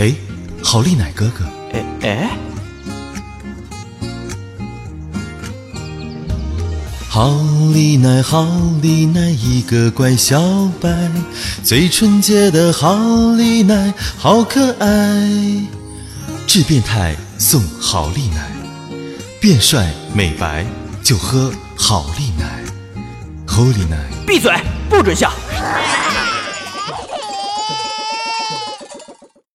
哎，好利奶哥哥，哎哎。好利奶，好利奶，一个乖小白，最纯洁的好利奶，好可爱。治变态送好利奶，变帅美白就喝好利奶。好利奶，闭嘴，不准笑。